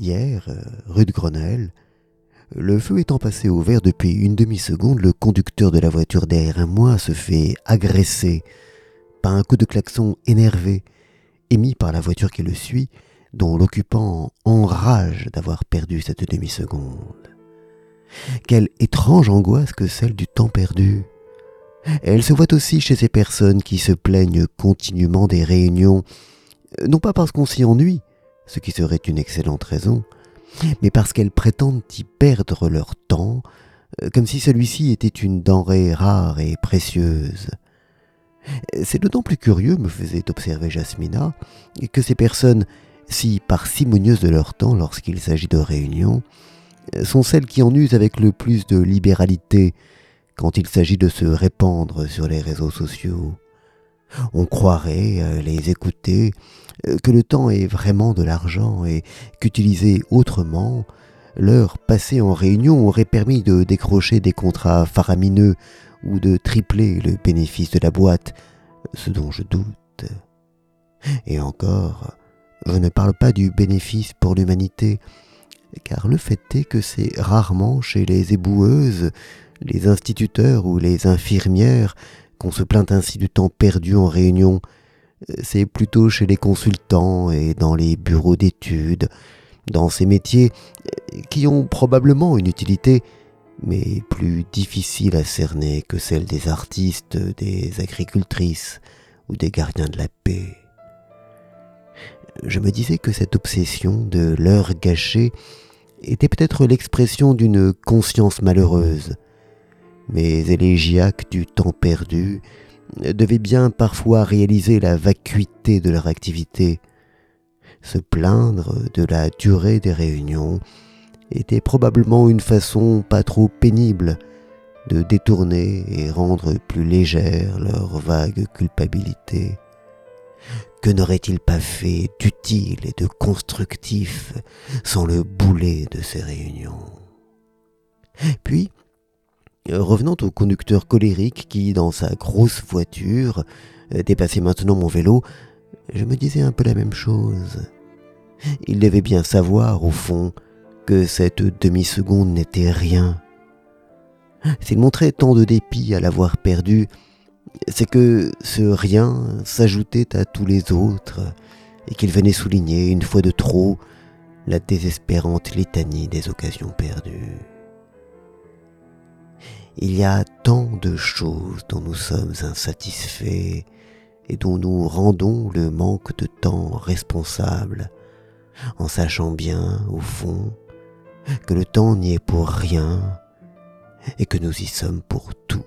Hier, euh, rue de Grenelle, le feu étant passé au vert depuis une demi-seconde, le conducteur de la voiture derrière moi se fait agresser par un coup de klaxon énervé émis par la voiture qui le suit, dont l'occupant enrage d'avoir perdu cette demi-seconde. Quelle étrange angoisse que celle du temps perdu. Elle se voit aussi chez ces personnes qui se plaignent continuellement des réunions, non pas parce qu'on s'y ennuie, ce qui serait une excellente raison, mais parce qu'elles prétendent y perdre leur temps, euh, comme si celui-ci était une denrée rare et précieuse. C'est d'autant plus curieux, me faisait observer Jasmina, que ces personnes, si parcimonieuses de leur temps lorsqu'il s'agit de réunions, sont celles qui en usent avec le plus de libéralité quand il s'agit de se répandre sur les réseaux sociaux. On croirait, à les écouter, que le temps est vraiment de l'argent et qu'utiliser autrement, l'heure passée en réunion aurait permis de décrocher des contrats faramineux ou de tripler le bénéfice de la boîte, ce dont je doute. Et encore, je ne parle pas du bénéfice pour l'humanité, car le fait est que c'est rarement chez les éboueuses, les instituteurs ou les infirmières qu'on se plaint ainsi du temps perdu en réunion, c'est plutôt chez les consultants et dans les bureaux d'études, dans ces métiers qui ont probablement une utilité, mais plus difficile à cerner que celle des artistes, des agricultrices ou des gardiens de la paix. Je me disais que cette obsession de l'heure gâchée était peut-être l'expression d'une conscience malheureuse, mais élégiaques du temps perdu devaient bien parfois réaliser la vacuité de leur activité. Se plaindre de la durée des réunions était probablement une façon pas trop pénible de détourner et rendre plus légère leur vague culpabilité. Que n'aurait-il pas fait d'utile et de constructif sans le boulet de ces réunions? Puis, revenant au conducteur colérique qui, dans sa grosse voiture, dépassait maintenant mon vélo, je me disais un peu la même chose. Il devait bien savoir, au fond, que cette demi-seconde n'était rien. S'il montrait tant de dépit à l'avoir perdu, c'est que ce rien s'ajoutait à tous les autres, et qu'il venait souligner une fois de trop la désespérante litanie des occasions perdues. Il y a tant de choses dont nous sommes insatisfaits et dont nous rendons le manque de temps responsable, en sachant bien, au fond, que le temps n'y est pour rien et que nous y sommes pour tout.